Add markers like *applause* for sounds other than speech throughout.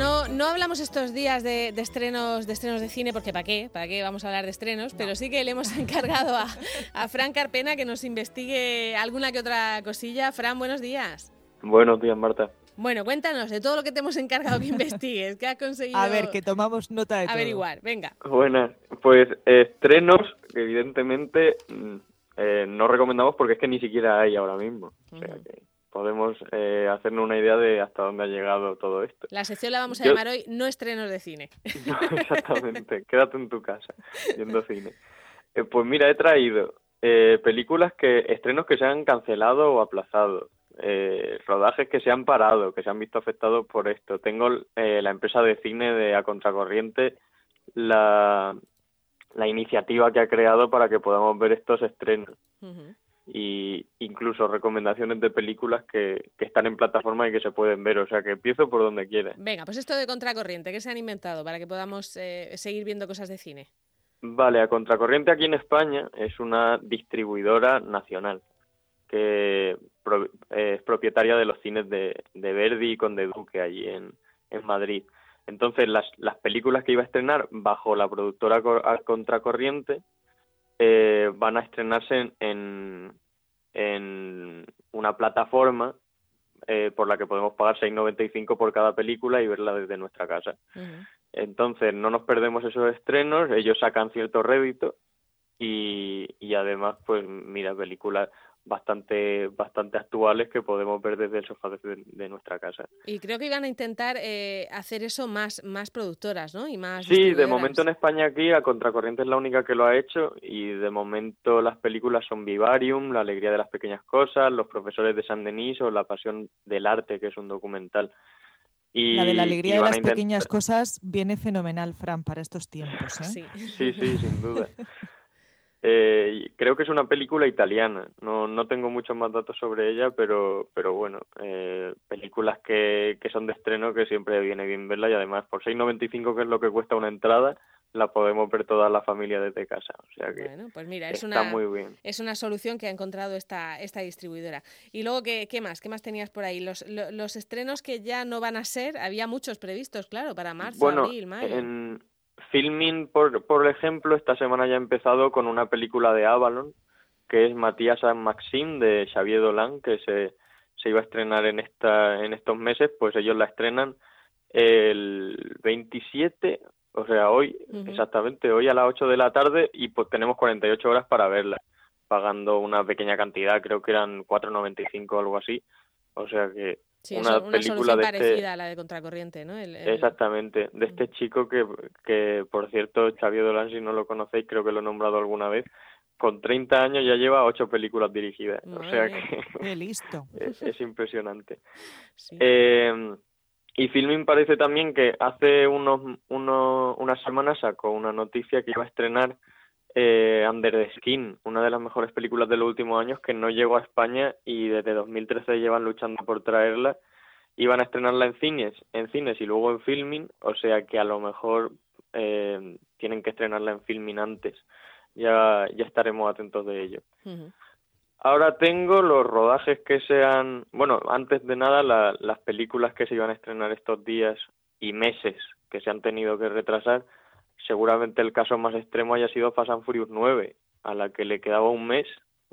no, no hablamos estos días de, estrenos de estrenos de cine, porque ¿para qué? ¿Para qué vamos a hablar de estrenos? Pero sí que le hemos *laughs* encargado a, a Fran Carpena que nos investigue alguna que otra cosilla. Fran, buenos días. Buenos días, Marta. Bueno, cuéntanos de todo lo que te hemos encargado que investigues, que has conseguido. A ver, que tomamos nota de Averiguar, venga. Buenas, pues estrenos que evidentemente mm, eh, no recomendamos porque es que ni siquiera hay ahora mismo. O sea que podemos eh, hacernos una idea de hasta dónde ha llegado todo esto. La sección la vamos a llamar hoy No estrenos de cine. *laughs* exactamente, quédate en tu casa viendo cine. Eh, pues mira, he traído eh, películas que, estrenos que se han cancelado o aplazado, eh, rodajes que se han parado, que se han visto afectados por esto. Tengo eh, la empresa de cine de A Contracorriente, la, la iniciativa que ha creado para que podamos ver estos estrenos. Y incluso recomendaciones de películas que, que, están en plataforma y que se pueden ver, o sea que empiezo por donde quiera. Venga, pues esto de Contracorriente, ¿qué se han inventado para que podamos eh, seguir viendo cosas de cine? Vale, A Contracorriente aquí en España es una distribuidora nacional que es propietaria de los cines de, de Verdi y Conde Duque allí en, en Madrid. Entonces, las, las películas que iba a estrenar bajo la productora Contracorriente eh, van a estrenarse en, en, una plataforma eh, por la que podemos pagar 6,95 por cada película y verla desde nuestra casa. Entonces, no nos perdemos esos estrenos, ellos sacan cierto rédito y, y además, pues mira, películas bastante bastante actuales que podemos ver desde el sofá de, nuestra casa. Y creo que iban a intentar eh, hacer eso más más productoras, ¿no? Y más Sí, de momento en España aquí a Contracorriente es la única que lo ha hecho y de momento las películas son Vivarium, La alegría de las pequeñas cosas, Los profesores de San Denis o La pasión del arte, que es un documental. Y, la de la alegría de las pequeñas cosas viene fenomenal, Fran, para estos tiempos. ¿eh? Sí. sí, sí, sin duda. *laughs* Eh, creo que es una película italiana. No, no tengo muchos más datos sobre ella, pero, pero bueno, eh, películas que, que son de estreno que siempre viene bien verla y además por 6.95 que es lo que cuesta una entrada, la podemos ver toda la familia desde casa. O sea que bueno, pues mira, es está una, muy bien. Es una solución que ha encontrado esta, esta distribuidora. Y luego, ¿qué, qué más? ¿Qué más tenías por ahí? Los, los, estrenos que ya no van a ser, había muchos previstos, claro, para marzo, abril, mayo. En, Filming, por, por ejemplo, esta semana ya ha empezado con una película de Avalon, que es Matías and Maxim de Xavier Dolan, que se, se iba a estrenar en, esta, en estos meses, pues ellos la estrenan el 27, o sea, hoy, exactamente, hoy a las 8 de la tarde y pues tenemos 48 horas para verla, pagando una pequeña cantidad, creo que eran 4.95 o algo así, o sea que Sí, una, película de este parecida a la de Contracorriente, ¿no? Exactamente, de este chico que, que, por cierto, Xavier Dolan, si no lo conocéis, creo que lo he nombrado alguna vez, con 30 años ya lleva ocho películas dirigidas. o sea que... *laughs* listo. *laughs* Es, impresionante. *laughs* Eh, y Filming parece también que hace unos, unos, unas semanas sacó una noticia que iba a estrenar eh, Under the Skin, una de las mejores películas de los últimos años que no llegó a España y desde 2013 llevan luchando por traerla. Iban a estrenarla en cines, en cines y luego en filming, o sea que a lo mejor eh, tienen que estrenarla en filming antes. Ya, ya estaremos atentos de ello. Ahora tengo los rodajes que sean, bueno, antes de nada las películas que se iban a estrenar estos días y meses que se han tenido que retrasar seguramente el caso más extremo haya sido Fast and Furious 9, a la que le quedaba un mes,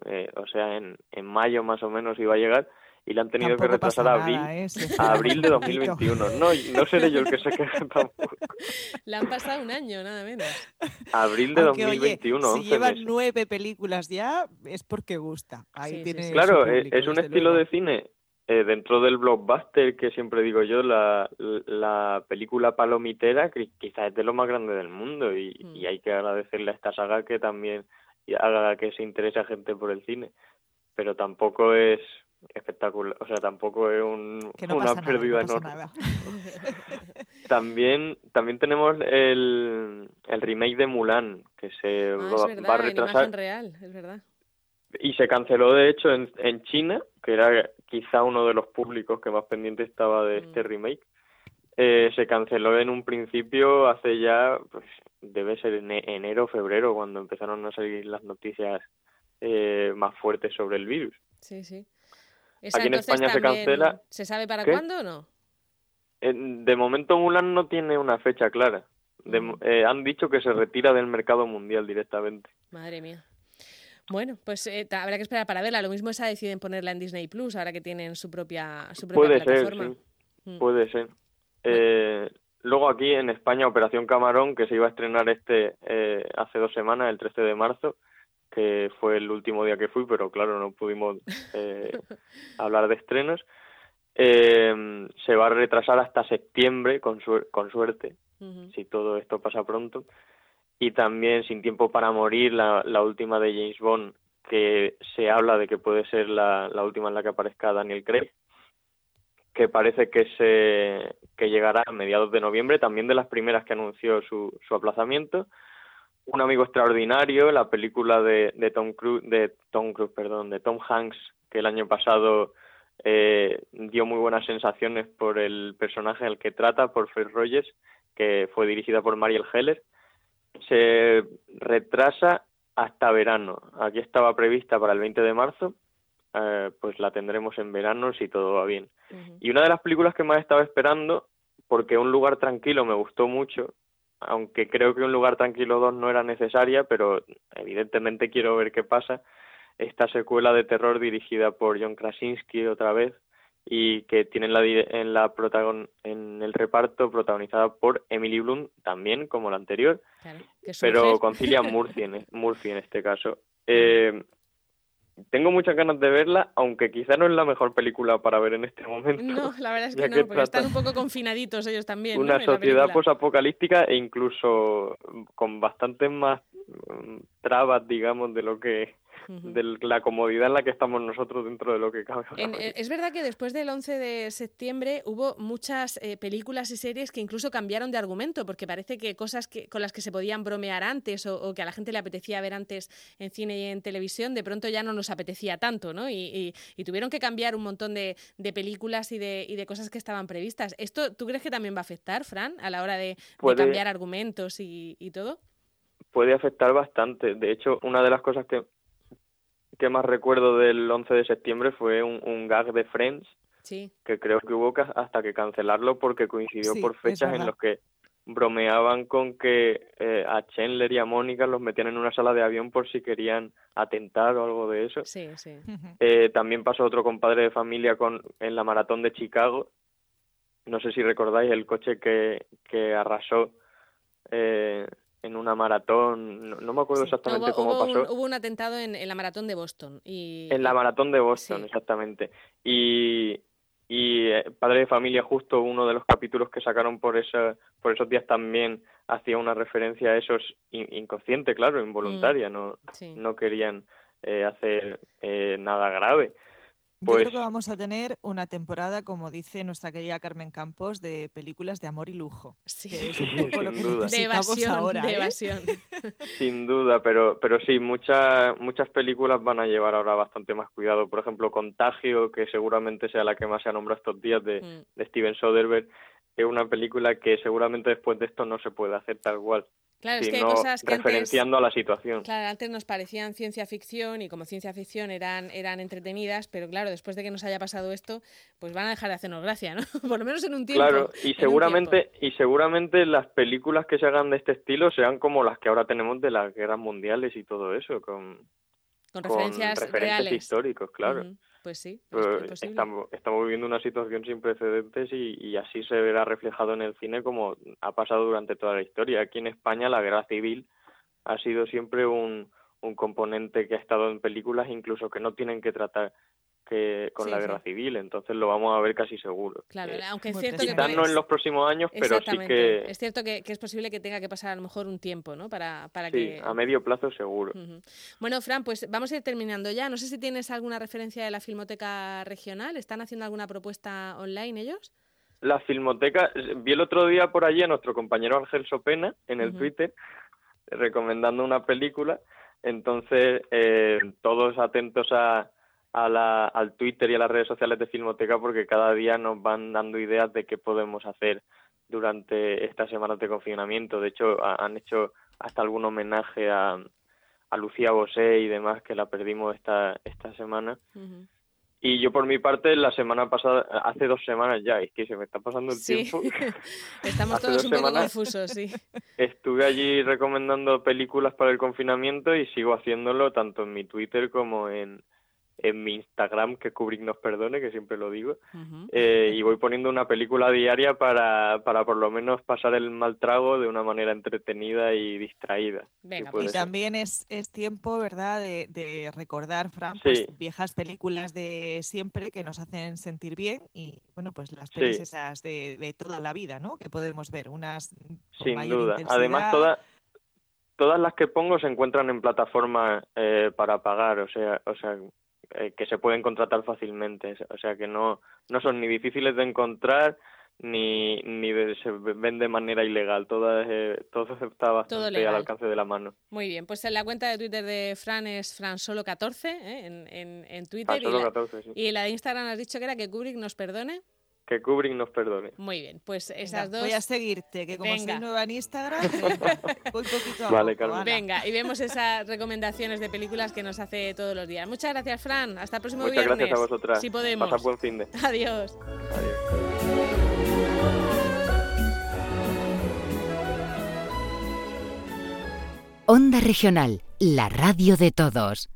eh, o sea, en, en mayo más o menos iba a llegar, y la han tenido que retrasar a abril, ¿eh? a abril de 2021. No, no seré yo el que se queja *laughs* tampoco. Le han pasado un año, nada menos. Abril de 2021. si llevan nueve películas ya, es porque gusta. Ahí tiene claro, eh, es un estilo de cine eh, dentro del blockbuster que siempre digo yo, la, la película palomitera que quizás es de lo más grande del mundo y, mm. y, hay que agradecerle a esta saga que también haga que se interese a gente por el cine. Pero tampoco es espectacular, o sea, tampoco es un, una pérdida enorme. *laughs* también, también tenemos el, el remake de Mulan, que se ah, va, a retrasar. real, es verdad. Y se canceló, de hecho, en, en China, que era quizá uno de los públicos que más pendiente estaba de este mm. remake. Eh, se canceló en un principio hace ya, pues debe ser en enero o febrero, cuando empezaron a salir las noticias eh, más fuertes sobre el virus. Sí, sí. Aquí en España se cancela. ¿Se sabe para cuándo o no? de momento Mulan no tiene una fecha clara. Eh, han dicho que se retira del mercado mundial directamente. Madre mía. Bueno, pues eh, habrá que esperar para verla. Lo mismo esa deciden ponerla en Disney Plus ahora que tienen su propia, su propia Puede Ser, mm. Puede ser. Eh, luego aquí en España Operación Camarón que se iba a estrenar este hace dos semanas, el 13 de marzo, que fue el último día que fui, pero claro no pudimos *laughs* hablar de estrenos. se va a retrasar hasta septiembre con, con suerte si todo esto pasa pronto. Y también Sin tiempo para morir, la, la última de James Bond, que se habla de que puede ser la, última en la que aparezca Daniel Craig, que parece que se que llegará a mediados de noviembre, también de las primeras que anunció su, su aplazamiento. Un amigo extraordinario, la película de, de Tom Cruise, de Tom Cruise, perdón, de Tom Hanks, que el año pasado eh, dio muy buenas sensaciones por el personaje al que trata, por Fred Rogers, que fue dirigida por Mariel Heller, se retrasa hasta verano. Aquí estaba prevista para el 20 de marzo, eh, pues la tendremos en verano si todo va bien. Y una de las películas que más estaba esperando, porque Un lugar tranquilo me gustó mucho, aunque creo que Un lugar tranquilo 2 no era necesaria, pero evidentemente quiero ver qué pasa, esta secuela de terror dirigida por John Krasinski otra vez, y que tiene la, en, la protagon, en el reparto protagonizada por Emily Bloom, también como la anterior, pero con Cillian Murphy en, *laughs* Murphy en este caso. Eh, tengo muchas ganas de verla, aunque quizá no es la mejor película para ver en este momento. No, la verdad es que no, porque están un poco confinaditos ellos también. Una sociedad posapocalíptica e incluso con bastantes más mm, trabas, digamos, de lo que de la comodidad en la que estamos nosotros dentro de lo que cabe. Eh, es verdad que después del 11 de septiembre hubo muchas eh, películas y series que incluso cambiaron de argumento, porque parece que cosas que, con las que se podían bromear antes o, que a la gente le apetecía ver antes en cine y en televisión, de pronto ya no nos apetecía tanto, ¿no? Y, tuvieron que cambiar un montón de, películas y de, y de, cosas que estaban previstas. ¿Esto tú crees que también va a afectar, Fran, a la hora de, cambiar argumentos y todo? Puede afectar bastante. De hecho, una de las cosas que que más recuerdo del 11 de septiembre fue un, gag de Friends, que creo que hubo hasta que cancelarlo porque coincidió por fechas en los que bromeaban con que eh, a Chandler y a Mónica los metían en una sala de avión por si querían atentar o algo de eso. Sí, sí. Eh, también pasó otro compadre de familia con en la maratón de Chicago. No sé si recordáis el coche que, que arrasó eh, en una maratón, no, me acuerdo exactamente cómo pasó. hubo un atentado en, la maratón de Boston. Y, en la maratón de Boston, exactamente. Y, y eh, Padre de Familia, justo uno de los capítulos que sacaron por, esa, por esos días también hacía una referencia a eso inconsciente, claro, involuntaria, mm, no, no querían eh, hacer eh, nada grave. Yo creo pues que vamos a tener una temporada, como dice nuestra querida Carmen Campos, de películas de amor y lujo. Sí, sin duda. De evasión, ahora, de ¿eh? Sin duda, pero, pero sí, muchas, muchas películas van a llevar ahora bastante más cuidado. Por ejemplo, Contagio, que seguramente sea la que más se ha nombrado estos días de, mm. de Steven Soderbergh, es una película que seguramente después de esto no se puede hacer tal cual. Claro, es que hay cosas que referenciando a la situación. Claro, antes nos parecían ciencia ficción y como ciencia ficción eran, eran entretenidas, pero claro, después de que nos haya pasado esto, pues van a dejar de hacernos gracia, ¿no? *laughs* Por lo menos en un tiempo. Claro, y seguramente, y seguramente las películas que se hagan de este estilo sean como las que ahora tenemos de las guerras mundiales y todo eso, con, con referencias referentes históricos, claro. Pues sí. Estamos, estamos viviendo una situación sin precedentes y, así se verá reflejado en el cine como ha pasado durante toda la historia. Aquí en España la guerra civil ha sido siempre un, un componente que ha estado en películas incluso que no tienen que tratar que con la guerra civil, entonces lo vamos a ver casi seguro. Claro, aunque es cierto que no en los próximos años, pero sí que es cierto que, es posible que tenga que pasar a lo mejor un tiempo, ¿no? Para, para sí, que a medio plazo seguro. Bueno, Fran, pues vamos a ir terminando ya. No sé si tienes alguna referencia de la Filmoteca Regional. ¿Están haciendo alguna propuesta online ellos? La Filmoteca, vi el otro día por allí a nuestro compañero Ángel Sopena en el Twitter recomendando una película. Entonces, eh, todos atentos a, al Twitter y a las redes sociales de Filmoteca porque cada día nos van dando ideas de qué podemos hacer durante estas semanas de confinamiento. De hecho, han hecho hasta algún homenaje a, a Lucía Bosé y demás, que la perdimos esta, esta semana. Y yo por mi parte, la semana pasada, hace dos semanas ya, es que se me está pasando el sí. tiempo. *laughs* Estamos todos un poco confusos, sí. *laughs* Estuve allí recomendando películas para el confinamiento y sigo haciéndolo tanto en mi Twitter como en, en mi Instagram, que Kubrick nos perdone, que siempre lo digo, eh, y voy poniendo una película diaria para, para por lo menos pasar el mal trago de una manera entretenida y distraída. Venga, pues también es, es tiempo, ¿verdad?, de, de recordar, Fran, pues, viejas películas de siempre que nos hacen sentir bien y, bueno, pues las pelis esas de, de, toda la vida, ¿no?, que podemos ver, unas Sin duda. Además, todas todas las que pongo se encuentran en plataformas eh, para pagar, o sea, o sea, eh, que se pueden contratar fácilmente, o sea que no, no son ni difíciles de encontrar ni, ni se ven de manera ilegal, todo, todo está bastante al alcance de la mano. Muy bien, pues en la cuenta de Twitter de Fran es FranSolo14 ¿eh? en, en, en, Twitter. y, la, y la de Instagram has dicho que era que Kubrick nos perdone. Que Kubrick nos perdone. Muy bien, pues esas dos. Voy a seguirte, que como Venga. soy nueva en Instagram, *laughs* voy poquito a Vale, poco. Venga, y vemos esas recomendaciones de películas que nos hace todos los días. Muchas gracias, Fran. Hasta el próximo Muchas viernes. gracias a vosotras. Si podemos. Pasad buen fin de. Adiós. Adiós. Onda Regional, la radio de todos.